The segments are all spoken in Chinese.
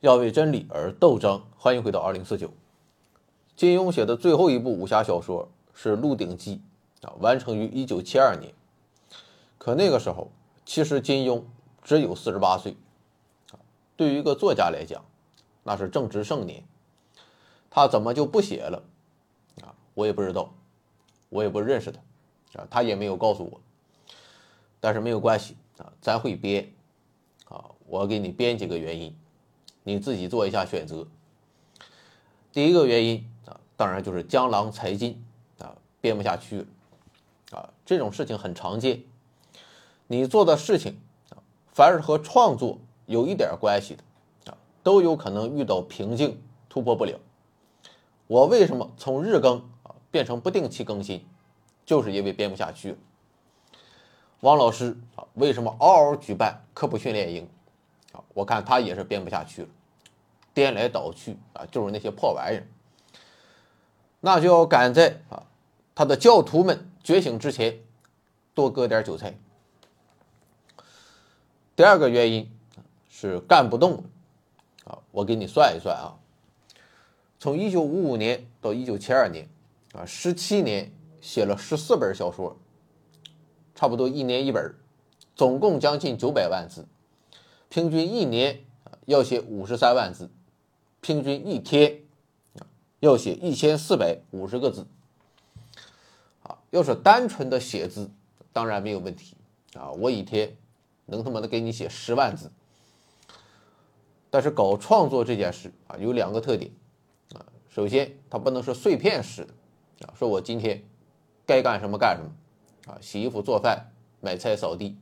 要为真理而斗争。欢迎回到二零四九。金庸写的最后一部武侠小说是《鹿鼎记》，啊，完成于一九七二年。可那个时候，其实金庸只有四十八岁，对于一个作家来讲，那是正值盛年。他怎么就不写了？啊，我也不知道，我也不认识他，啊，他也没有告诉我。但是没有关系啊，咱会编，啊，我给你编几个原因。你自己做一下选择。第一个原因啊，当然就是江郎才尽啊，编不下去了啊。这种事情很常见。你做的事情啊，凡是和创作有一点关系的啊，都有可能遇到瓶颈，突破不了。我为什么从日更啊变成不定期更新，就是因为编不下去了。王老师啊，为什么嗷嗷举办科普训练营？啊，我看他也是编不下去了，颠来倒去啊，就是那些破玩意儿。那就要赶在啊他的教徒们觉醒之前，多割点韭菜。第二个原因是干不动啊，我给你算一算啊，从一九五五年到一九七二年啊，十七年写了十四本小说，差不多一年一本，总共将近九百万字。平均一年要写五十三万字，平均一天要写一千四百五十个字。啊，要是单纯的写字，当然没有问题啊，我一天能他妈的给你写十万字。但是搞创作这件事啊，有两个特点啊，首先它不能是碎片式的啊，说我今天该干什么干什么啊，洗衣服、做饭、买菜、扫地，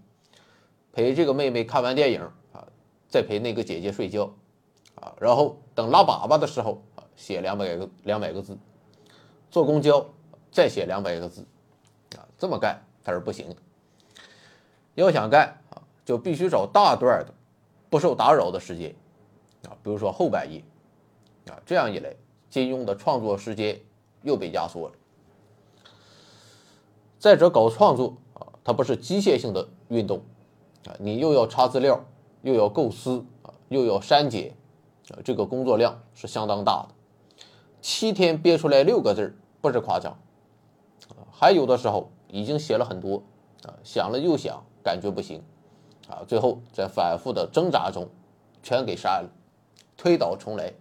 陪这个妹妹看完电影啊。再陪那个姐姐睡觉，啊，然后等拉粑粑的时候啊，写两百个两百个字，坐公交再写两百个字，啊，这么干它是不行的。要想干啊，就必须找大段的、不受打扰的时间，啊，比如说后半夜，啊，这样一来，金庸的创作时间又被压缩了。再者，搞创作啊，它不是机械性的运动，啊，你又要查资料。又要构思啊，又要删减，啊，这个工作量是相当大的。七天憋出来六个字不是夸张，啊，还有的时候已经写了很多，啊，想了又想，感觉不行，啊，最后在反复的挣扎中，全给删了，推倒重来。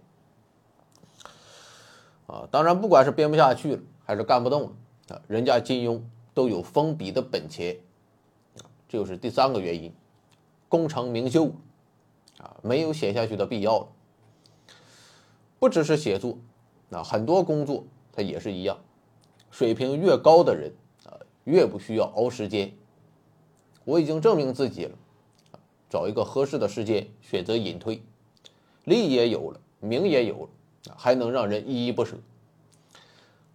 啊，当然，不管是编不下去了，还是干不动了，啊，人家金庸都有封笔的本钱，啊，这就是第三个原因。功成名就，啊，没有写下去的必要了。不只是写作，啊，很多工作它也是一样。水平越高的人，啊，越不需要熬时间。我已经证明自己了，找一个合适的时间选择隐退，利也有了，名也有了，还能让人依依不舍。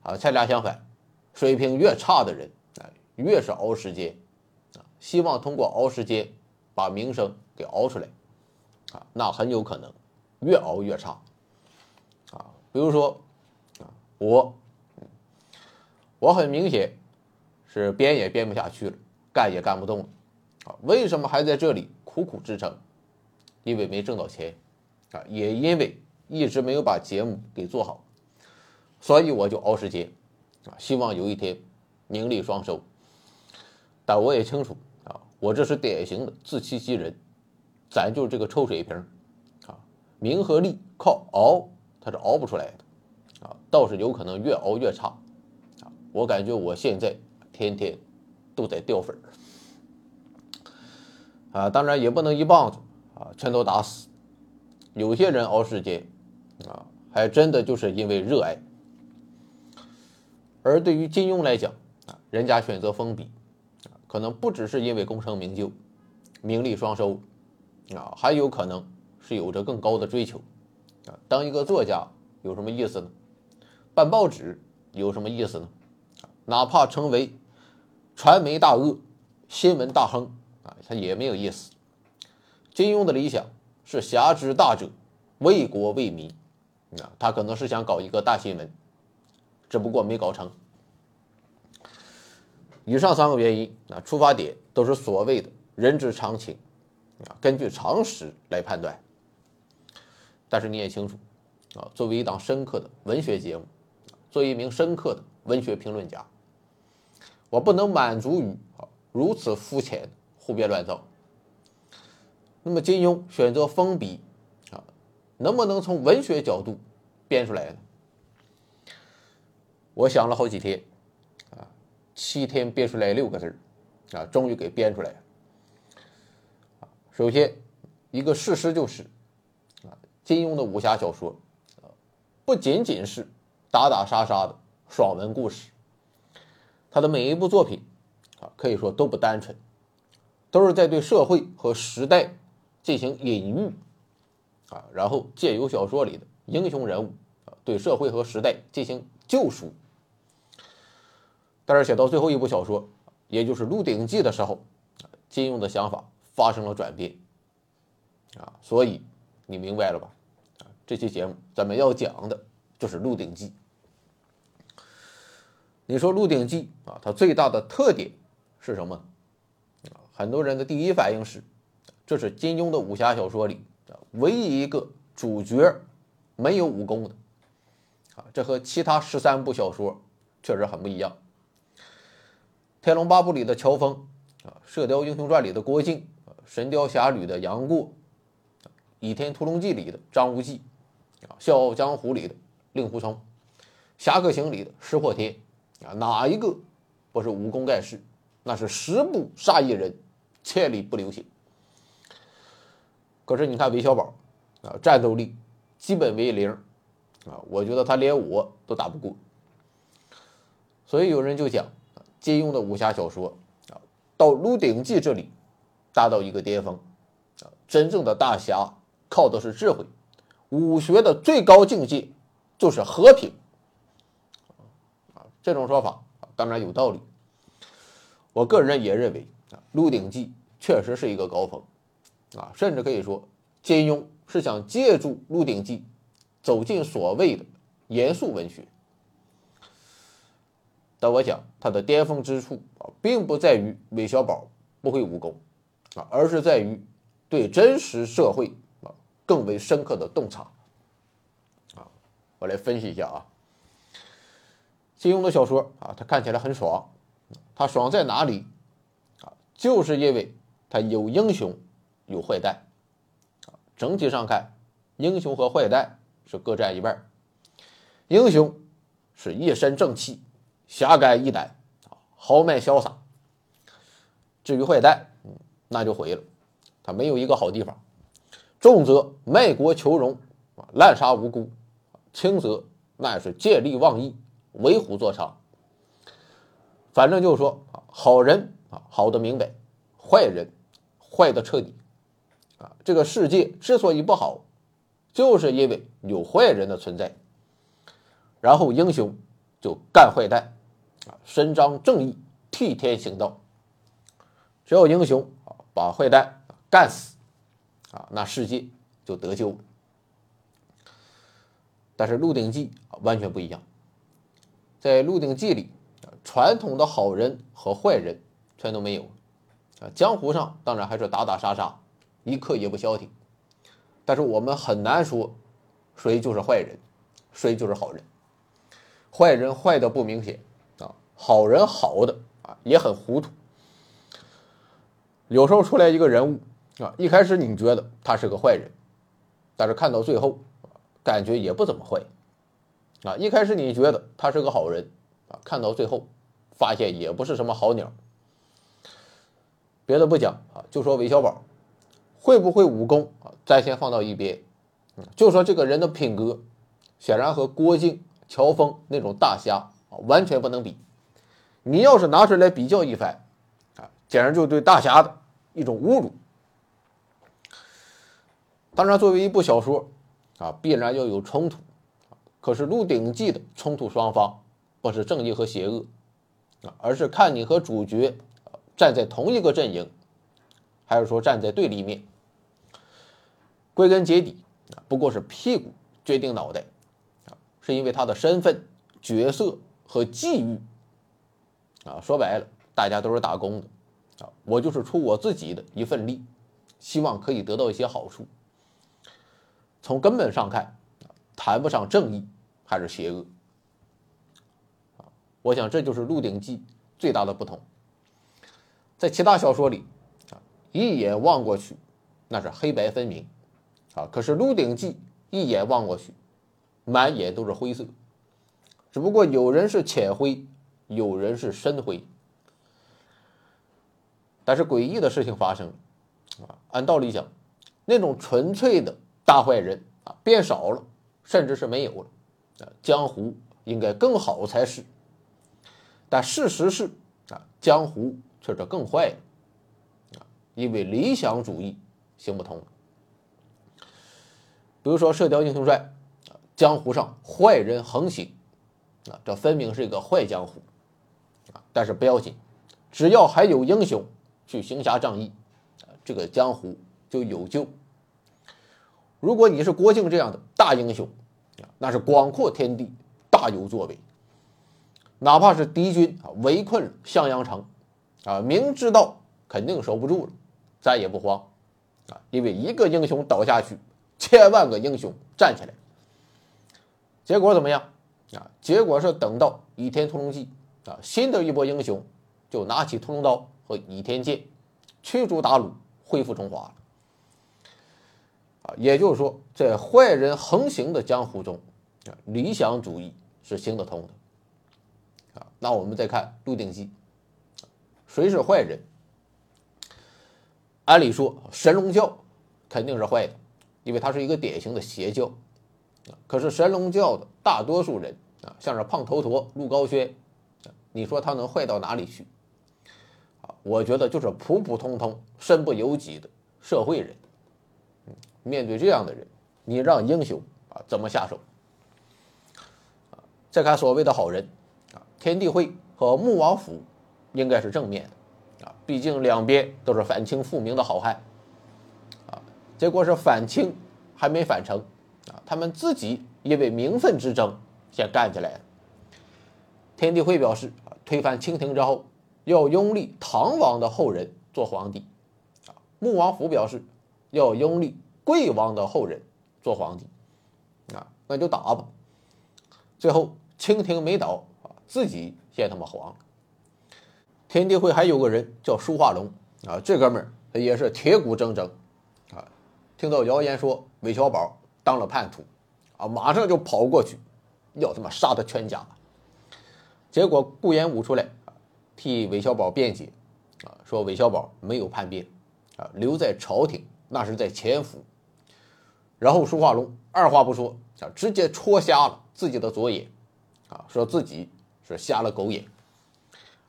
啊，恰恰相反，水平越差的人，啊，越是熬时间，啊，希望通过熬时间。把名声给熬出来，啊，那很有可能越熬越差，比如说，啊，我，我很明显是编也编不下去了，干也干不动了，啊，为什么还在这里苦苦支撑？因为没挣到钱，啊，也因为一直没有把节目给做好，所以我就熬时间，啊，希望有一天名利双收，但我也清楚。啊我这是典型的自欺欺人，咱就这个臭水平，啊，名和利靠熬，他是熬不出来的，啊，倒是有可能越熬越差，啊，我感觉我现在天天都在掉粉啊，当然也不能一棒子啊全都打死，有些人熬时间，啊，还真的就是因为热爱，而对于金庸来讲，啊，人家选择封笔。可能不只是因为功成名就、名利双收，啊，还有可能是有着更高的追求，啊，当一个作家有什么意思呢？办报纸有什么意思呢？哪怕成为传媒大鳄、新闻大亨，啊，他也没有意思。金庸的理想是侠之大者，为国为民，啊，他可能是想搞一个大新闻，只不过没搞成。以上三个原因啊，出发点都是所谓的人之常情啊，根据常识来判断。但是你也清楚，啊，作为一档深刻的文学节目，作为一名深刻的文学评论家，我不能满足于啊如此肤浅、胡编乱造。那么金庸选择封笔，啊，能不能从文学角度编出来呢？我想了好几天，啊，七天编出来六个字。啊，终于给编出来了。首先，一个事实就是，金庸的武侠小说，不仅仅是打打杀杀的爽文故事，他的每一部作品，啊，可以说都不单纯，都是在对社会和时代进行隐喻，啊，然后借由小说里的英雄人物，啊，对社会和时代进行救赎。但是写到最后一部小说。也就是《鹿鼎记》的时候，金庸的想法发生了转变，啊，所以你明白了吧？啊，这期节目咱们要讲的就是《鹿鼎记》。你说《鹿鼎记》啊，它最大的特点是什么？啊，很多人的第一反应是，这是金庸的武侠小说里唯一一个主角没有武功的，啊，这和其他十三部小说确实很不一样。《天龙八部》里的乔峰，啊，《射雕英雄传》里的郭靖，啊，《神雕侠侣》的杨过，《倚天屠龙记》里的张无忌，啊，《笑傲江湖》里的令狐冲，《侠客行》里的石破天，啊，哪一个不是武功盖世？那是十步杀一人，千里不留行。可是你看韦小宝，啊，战斗力基本为零，啊，我觉得他连我都打不过。所以有人就讲。金庸的武侠小说啊，到《鹿鼎记》这里达到一个巅峰啊！真正的大侠靠的是智慧，武学的最高境界就是和平啊！这种说法当然有道理。我个人也认为啊，《鹿鼎记》确实是一个高峰啊，甚至可以说，金庸是想借助《鹿鼎记》走进所谓的严肃文学。但我想他的巅峰之处啊，并不在于韦小宝不会武功啊，而是在于对真实社会更为深刻的洞察啊。我来分析一下啊，金庸的小说啊，他看起来很爽，他爽在哪里啊？就是因为他有英雄，有坏蛋啊。整体上看，英雄和坏蛋是各占一半，英雄是一身正气。侠肝义胆，豪迈潇洒。至于坏蛋，那就毁了。他没有一个好地方。重则卖国求荣啊，滥杀无辜；轻则那是见利忘义，为虎作伥。反正就是说啊，好人啊好的明白，坏人坏的彻底。啊，这个世界之所以不好，就是因为有坏人的存在。然后英雄就干坏蛋。啊，伸张正义，替天行道。只要英雄把坏蛋干死，啊，那世界就得救了。但是《鹿鼎记》啊完全不一样，在《鹿鼎记》里，传统的好人和坏人全都没有。啊，江湖上当然还是打打杀杀，一刻也不消停。但是我们很难说谁就是坏人，谁就是好人。坏人坏的不明显啊。好人好的啊也很糊涂，有时候出来一个人物啊，一开始你觉得他是个坏人，但是看到最后，感觉也不怎么坏，啊，一开始你觉得他是个好人啊，看到最后，发现也不是什么好鸟。别的不讲啊，就说韦小宝会不会武功啊，咱先放到一边，就说这个人的品格，显然和郭靖、乔峰那种大侠啊完全不能比。你要是拿出来比较一番，啊，简直就对大侠的一种侮辱。当然，作为一部小说，啊，必然要有冲突。可是《鹿鼎记》的冲突双方不是正义和邪恶，啊，而是看你和主角站在同一个阵营，还是说站在对立面。归根结底，啊，不过是屁股决定脑袋，啊，是因为他的身份、角色和际遇。啊，说白了，大家都是打工的，啊，我就是出我自己的一份力，希望可以得到一些好处。从根本上看，谈不上正义还是邪恶。我想这就是《鹿鼎记》最大的不同。在其他小说里，啊，一眼望过去，那是黑白分明，啊，可是《鹿鼎记》一眼望过去，满眼都是灰色，只不过有人是浅灰，有人是深灰。但是诡异的事情发生了，啊，按道理讲，那种纯粹的大坏人啊变少了，甚至是没有了，啊，江湖应该更好才是。但事实是，啊，江湖。却是更坏了啊，因为理想主义行不通。比如说《射雕英雄传》，江湖上坏人横行，啊，这分明是一个坏江湖，啊，但是不要紧，只要还有英雄去行侠仗义，啊，这个江湖就有救。如果你是郭靖这样的大英雄，啊，那是广阔天地，大有作为。哪怕是敌军啊围困襄阳城。啊，明知道肯定守不住了，咱也不慌，啊，因为一个英雄倒下去，千万个英雄站起来。结果怎么样？啊，结果是等到倚天屠龙记，啊，新的一波英雄就拿起屠龙刀和倚天剑，驱逐鞑虏，恢复中华。啊，也就是说，在坏人横行的江湖中，啊，理想主义是行得通的。啊，那我们再看《鹿鼎记》。谁是坏人？按理说，神龙教肯定是坏的，因为它是一个典型的邪教。可是神龙教的大多数人啊，像是胖头陀、陆高轩，你说他能坏到哪里去？我觉得就是普普通通、身不由己的社会人。面对这样的人，你让英雄啊怎么下手？再看所谓的好人啊，天地会和穆王府。应该是正面的，啊，毕竟两边都是反清复明的好汉，啊，结果是反清还没反成，啊，他们自己因为名分之争先干起来了。天地会表示，推翻清廷之后要拥立唐王的后人做皇帝，啊，穆王府表示要拥立贵王的后人做皇帝，啊，那就打吧。最后清廷没倒，啊，自己先他妈黄。天地会还有个人叫舒化龙啊，这哥们儿也是铁骨铮铮啊。听到谣言说韦小宝当了叛徒啊，马上就跑过去要他妈杀他全家。结果顾炎武出来替韦小宝辩解啊，说韦小宝没有叛变啊，留在朝廷那是在潜伏。然后舒化龙二话不说啊，直接戳瞎了自己的左眼啊，说自己是瞎了狗眼。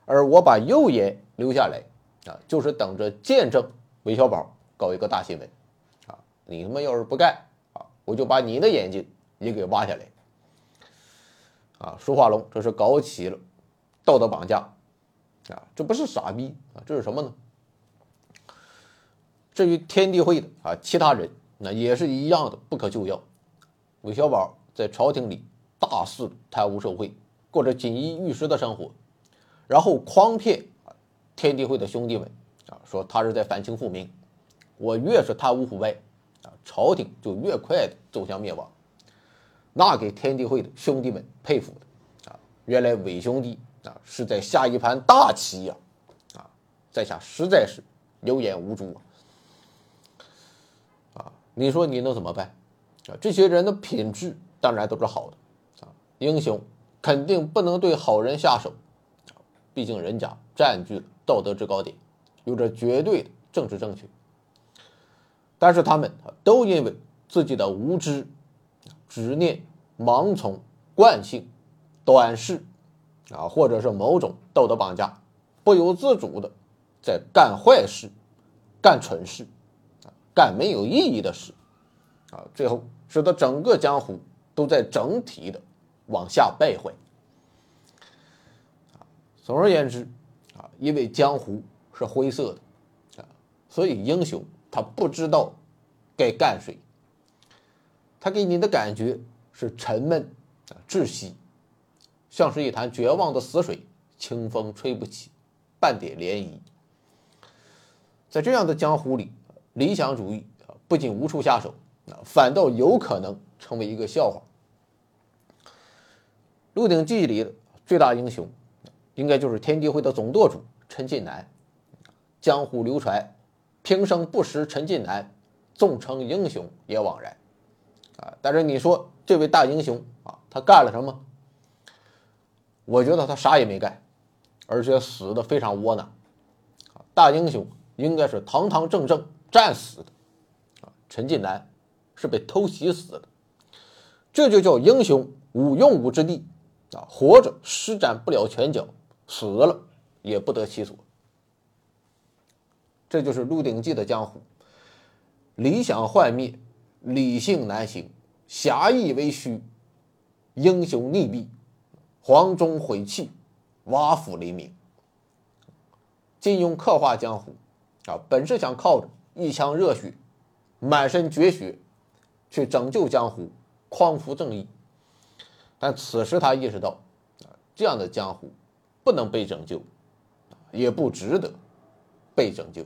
而我把右眼留下来，啊，就是等着见证韦小宝搞一个大新闻，啊，你他妈要是不干，啊，我就把你的眼睛也给挖下来，啊，舒化龙这是搞起了道德绑架，啊，这不是傻逼啊，这是什么呢？至于天地会的啊，其他人那也是一样的不可救药，韦小宝在朝廷里大肆贪污受贿，过着锦衣玉食的生活。然后诓骗，天地会的兄弟们啊，说他是在反清复明。我越是贪污腐败啊，朝廷就越快的走向灭亡。那给天地会的兄弟们佩服的啊，原来韦兄弟啊是在下一盘大棋呀啊，在下实在是有眼无珠啊。你说你能怎么办啊？这些人的品质当然都是好的啊，英雄肯定不能对好人下手。毕竟人家占据了道德制高点，有着绝对的政治正确。但是他们都因为自己的无知、执念、盲从、惯性、短视，啊，或者是某种道德绑架，不由自主的在干坏事、干蠢事、干没有意义的事，啊，最后使得整个江湖都在整体的往下败坏。总而言之，啊，因为江湖是灰色的，啊，所以英雄他不知道该干谁，他给你的感觉是沉闷啊、窒息，像是一潭绝望的死水，清风吹不起半点涟漪。在这样的江湖里，理想主义啊不仅无处下手，啊，反倒有可能成为一个笑话。《鹿鼎记》里最大英雄，应该就是天地会的总舵主陈近南。江湖流传，平生不识陈近南，纵称英雄也枉然。啊，但是你说这位大英雄啊，他干了什么？我觉得他啥也没干，而且死的非常窝囊。大英雄应该是堂堂正正战死的。啊，陈近南是被偷袭死的，这就叫英雄无用武之地。啊，活着施展不了拳脚，死了也不得其所。这就是《鹿鼎记》的江湖，理想幻灭，理性难行，侠义为虚，英雄溺毙，黄忠毁弃，挖府黎明。金庸刻画江湖，啊，本是想靠着一腔热血，满身绝学，去拯救江湖，匡扶正义。但此时他意识到，这样的江湖不能被拯救，也不值得被拯救。